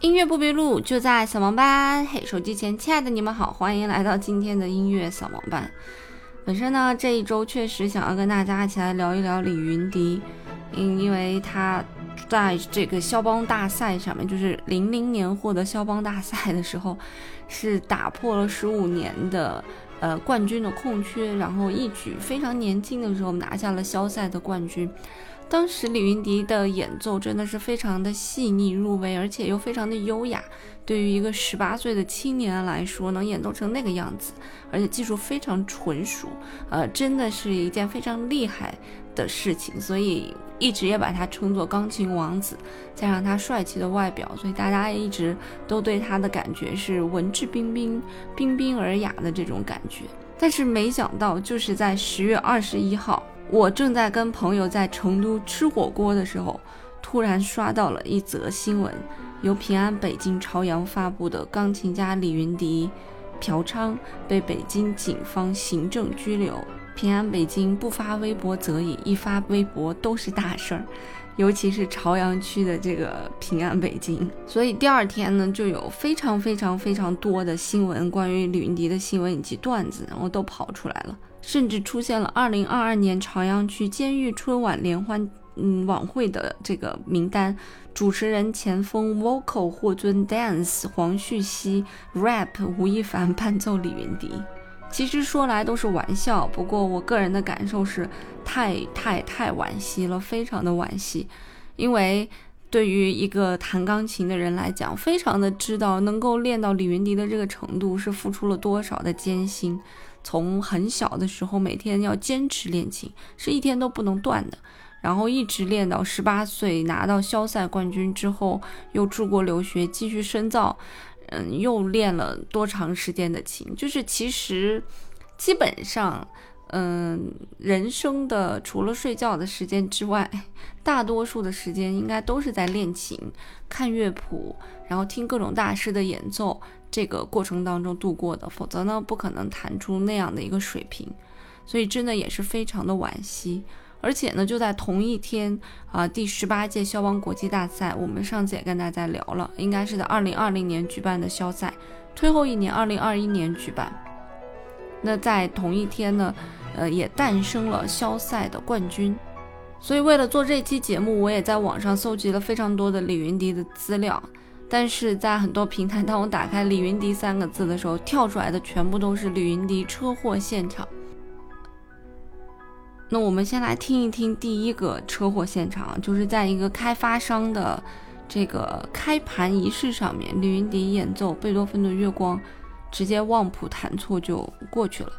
音乐不迷路，就在扫盲班。嘿，手机前亲爱的你们好，欢迎来到今天的音乐扫盲班。本身呢，这一周确实想要跟大家一起来聊一聊李云迪，因因为他在这个肖邦大赛上面，就是零零年获得肖邦大赛的时候，是打破了十五年的呃冠军的空缺，然后一举非常年轻的时候拿下了肖赛的冠军。当时李云迪的演奏真的是非常的细腻入微，而且又非常的优雅。对于一个十八岁的青年来说，能演奏成那个样子，而且技术非常纯熟，呃，真的是一件非常厉害的事情。所以一直也把他称作钢琴王子，加上他帅气的外表，所以大家一直都对他的感觉是文质彬彬、彬彬尔雅的这种感觉。但是没想到，就是在十月二十一号。我正在跟朋友在成都吃火锅的时候，突然刷到了一则新闻，由平安北京朝阳发布的钢琴家李云迪嫖娼被北京警方行政拘留。平安北京不发微博则已，一发微博都是大事儿，尤其是朝阳区的这个平安北京。所以第二天呢，就有非常非常非常多的新闻，关于李云迪的新闻以及段子，然后都跑出来了。甚至出现了二零二二年朝阳区监狱春晚联欢嗯晚会的这个名单，主持人前锋 vocal 霍尊 dance 黄旭熙 rap 吴亦凡伴奏李云迪。其实说来都是玩笑，不过我个人的感受是太太太惋惜了，非常的惋惜，因为对于一个弹钢琴的人来讲，非常的知道能够练到李云迪的这个程度是付出了多少的艰辛。从很小的时候，每天要坚持练琴，是一天都不能断的，然后一直练到十八岁拿到肖赛冠军之后，又出国留学继续深造，嗯，又练了多长时间的琴？就是其实基本上，嗯，人生的除了睡觉的时间之外，大多数的时间应该都是在练琴、看乐谱，然后听各种大师的演奏。这个过程当中度过的，否则呢不可能弹出那样的一个水平，所以真的也是非常的惋惜。而且呢，就在同一天啊，第十八届肖邦国际大赛，我们上次也跟大家聊了，应该是在二零二零年举办的肖赛，推后一年二零二一年举办。那在同一天呢，呃，也诞生了肖赛的冠军。所以为了做这期节目，我也在网上搜集了非常多的李云迪的资料。但是在很多平台，当我打开“李云迪”三个字的时候，跳出来的全部都是李云迪车祸现场。那我们先来听一听第一个车祸现场，就是在一个开发商的这个开盘仪式上面，李云迪演奏贝多芬的《月光》，直接忘谱弹错就过去了。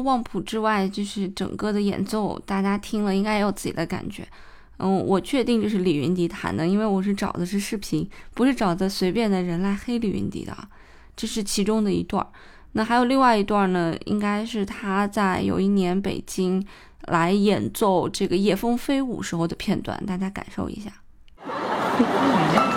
忘谱之外，就是整个的演奏，大家听了应该也有自己的感觉。嗯，我确定这是李云迪弹的，因为我是找的是视频，不是找的随便的人来黑李云迪的。这是其中的一段。那还有另外一段呢，应该是他在有一年北京来演奏这个《夜风飞舞》时候的片段，大家感受一下。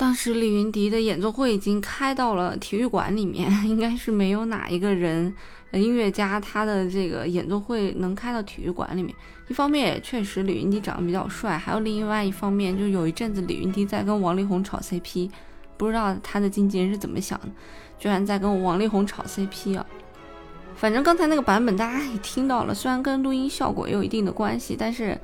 当时李云迪的演奏会已经开到了体育馆里面，应该是没有哪一个人，音乐家他的这个演奏会能开到体育馆里面。一方面也确实李云迪长得比较帅，还有另外一方面，就有一阵子李云迪在跟王力宏炒 CP，不知道他的经纪人是怎么想的，居然在跟王力宏炒 CP 啊！反正刚才那个版本大家也听到了，虽然跟录音效果也有一定的关系，但是。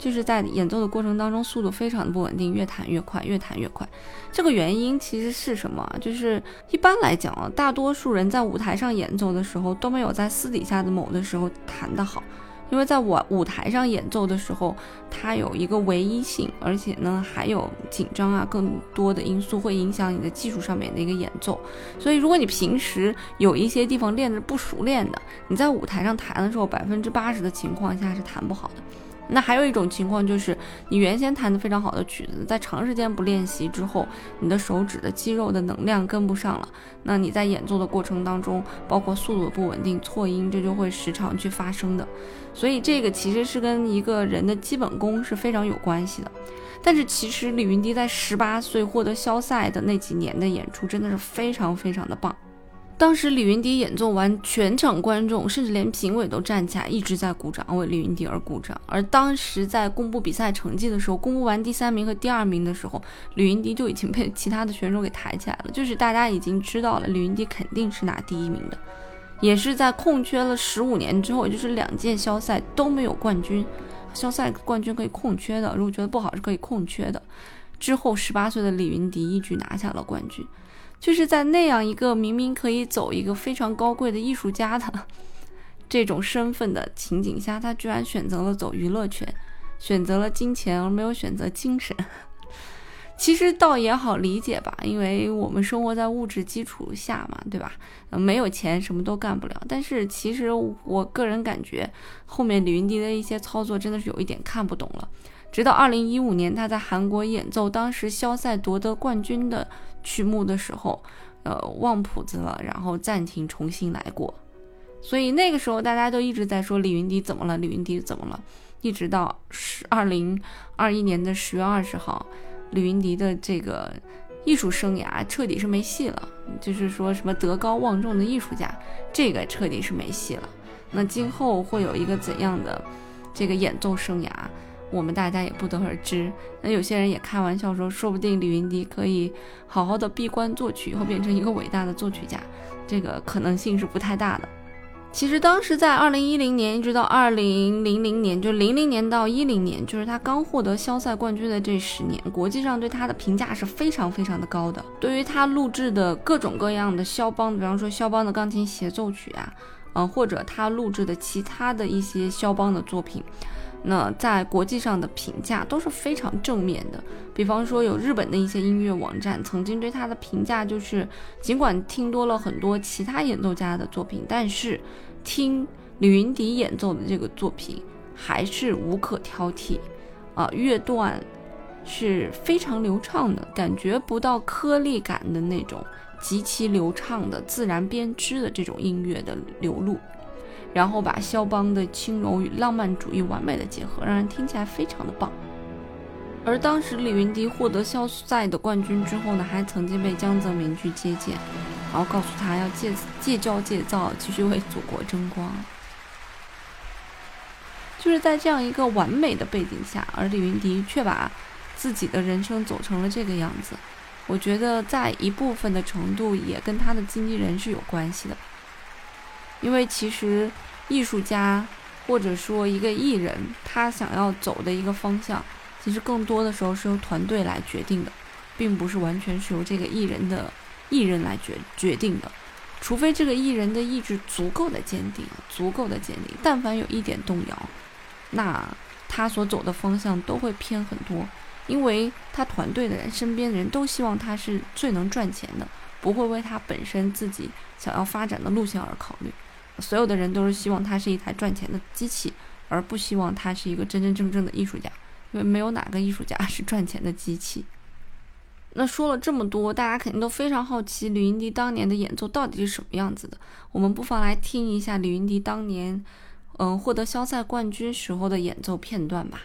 就是在演奏的过程当中，速度非常的不稳定，越弹越快，越弹越快。这个原因其实是什么？就是一般来讲啊，大多数人在舞台上演奏的时候都没有在私底下的某的时候弹得好，因为在我舞台上演奏的时候，它有一个唯一性，而且呢还有紧张啊，更多的因素会影响你的技术上面的一个演奏。所以如果你平时有一些地方练的不熟练的，你在舞台上弹的时候，百分之八十的情况下是弹不好的。那还有一种情况就是，你原先弹的非常好的曲子，在长时间不练习之后，你的手指的肌肉的能量跟不上了。那你在演奏的过程当中，包括速度的不稳定、错音，这就会时常去发生的。所以这个其实是跟一个人的基本功是非常有关系的。但是其实李云迪在十八岁获得肖赛的那几年的演出，真的是非常非常的棒。当时李云迪演奏完，全场观众甚至连评委都站起来，一直在鼓掌，为李云迪而鼓掌。而当时在公布比赛成绩的时候，公布完第三名和第二名的时候，李云迪就已经被其他的选手给抬起来了，就是大家已经知道了李云迪肯定是拿第一名的。也是在空缺了十五年之后，也就是两届肖赛都没有冠军，肖赛冠军可以空缺的，如果觉得不好是可以空缺的。之后十八岁的李云迪一举拿下了冠军。就是在那样一个明明可以走一个非常高贵的艺术家的这种身份的情景下，他居然选择了走娱乐圈，选择了金钱而没有选择精神。其实倒也好理解吧，因为我们生活在物质基础下嘛，对吧？没有钱什么都干不了。但是其实我个人感觉，后面李云迪的一些操作真的是有一点看不懂了。直到二零一五年，他在韩国演奏当时肖赛夺得冠军的曲目的时候，呃，忘谱子了，然后暂停，重新来过。所以那个时候大家都一直在说李云迪怎么了，李云迪怎么了？一直到十二零二一年的十月二十号，李云迪的这个艺术生涯彻底是没戏了，就是说什么德高望重的艺术家，这个彻底是没戏了。那今后会有一个怎样的这个演奏生涯？我们大家也不得而知。那有些人也开玩笑说，说不定李云迪可以好好的闭关作曲，以后变成一个伟大的作曲家，这个可能性是不太大的。其实当时在二零一零年一直到二零零零年，就零零年到一零年，就是他刚获得肖赛冠军的这十年，国际上对他的评价是非常非常的高的。对于他录制的各种各样的肖邦，比方说肖邦的钢琴协奏曲啊，嗯，或者他录制的其他的一些肖邦的作品。那在国际上的评价都是非常正面的，比方说有日本的一些音乐网站曾经对他的评价就是，尽管听多了很多其他演奏家的作品，但是听李云迪演奏的这个作品还是无可挑剔，啊，乐段是非常流畅的，感觉不到颗粒感的那种极其流畅的自然编织的这种音乐的流露。然后把肖邦的轻柔与浪漫主义完美的结合，让人听起来非常的棒。而当时李云迪获得肖赛的冠军之后呢，还曾经被江泽民去接见，然后告诉他要戒戒骄戒躁，继续为祖国争光。就是在这样一个完美的背景下，而李云迪却把自己的人生走成了这个样子。我觉得在一部分的程度也跟他的经纪人是有关系的吧。因为其实，艺术家或者说一个艺人，他想要走的一个方向，其实更多的时候是由团队来决定的，并不是完全是由这个艺人的艺人来决决定的。除非这个艺人的意志足够的坚定，足够的坚定，但凡有一点动摇，那他所走的方向都会偏很多，因为他团队的人、身边的人都希望他是最能赚钱的，不会为他本身自己想要发展的路线而考虑。所有的人都是希望它是一台赚钱的机器，而不希望它是一个真真正正的艺术家，因为没有哪个艺术家是赚钱的机器。那说了这么多，大家肯定都非常好奇李云迪当年的演奏到底是什么样子的。我们不妨来听一下李云迪当年，嗯，获得肖赛冠军时候的演奏片段吧。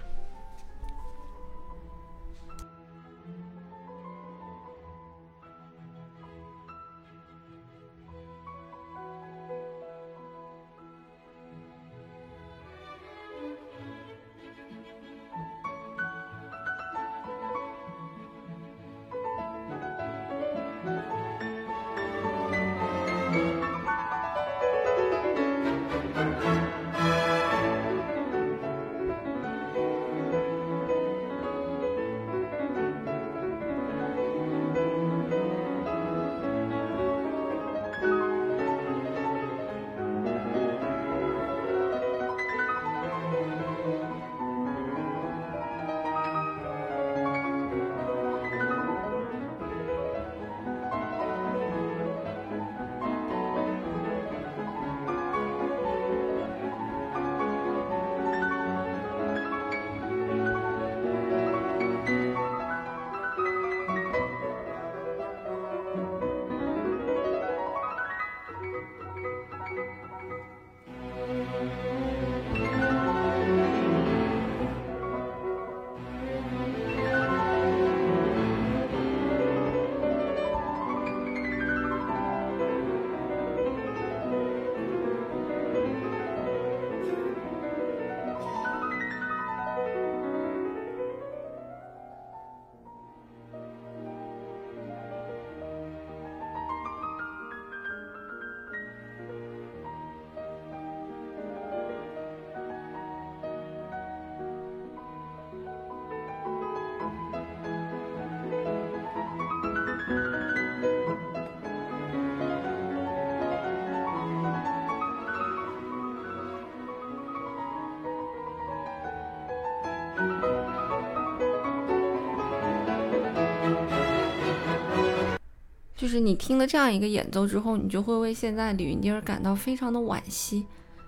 就是你听了这样一个演奏之后，你就会为现在李云迪而感到非常的惋惜，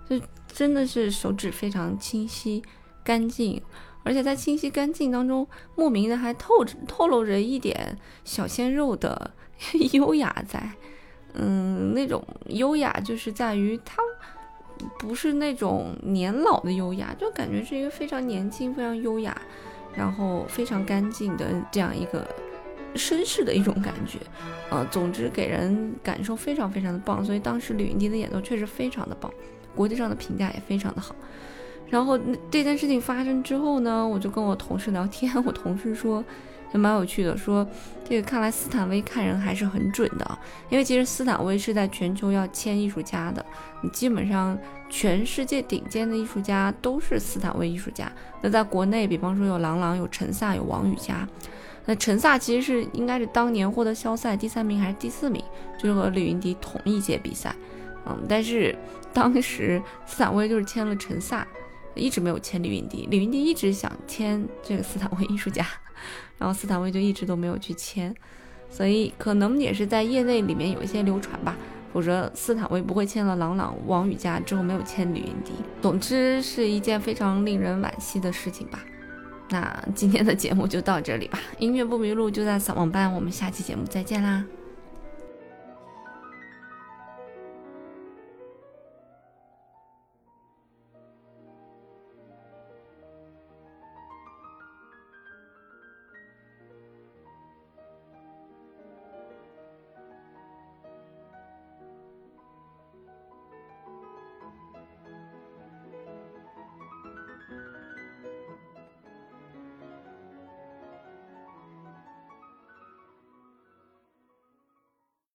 就真的是手指非常清晰干净，而且在清晰干净当中，莫名的还透着透露着一点小鲜肉的 优雅在，嗯，那种优雅就是在于他不是那种年老的优雅，就感觉是一个非常年轻、非常优雅，然后非常干净的这样一个。绅士的一种感觉，呃，总之给人感受非常非常的棒，所以当时李云迪的演奏确实非常的棒，国际上的评价也非常的好。然后这件事情发生之后呢，我就跟我同事聊天，我同事说也蛮有趣的，说这个看来斯坦威看人还是很准的，因为其实斯坦威是在全球要签艺术家的，你基本上全世界顶尖的艺术家都是斯坦威艺术家。那在国内，比方说有郎朗、有陈萨、有王羽佳。那陈萨其实是应该是当年获得肖赛第三名还是第四名，就是和李云迪同一届比赛，嗯，但是 当时斯坦威就是签了陈萨，一直没有签李云迪，李云迪一直想签这个斯坦威 艺术家，然后斯坦威就一直都没有去签，所以可能也是在业内里面有一些流传吧，否则斯坦威不会签了郎朗、王羽佳之后没有签李云迪，总之是一件非常令人惋惜的事情吧。那今天的节目就到这里吧，音乐不迷路就在扫盲班，我们下期节目再见啦。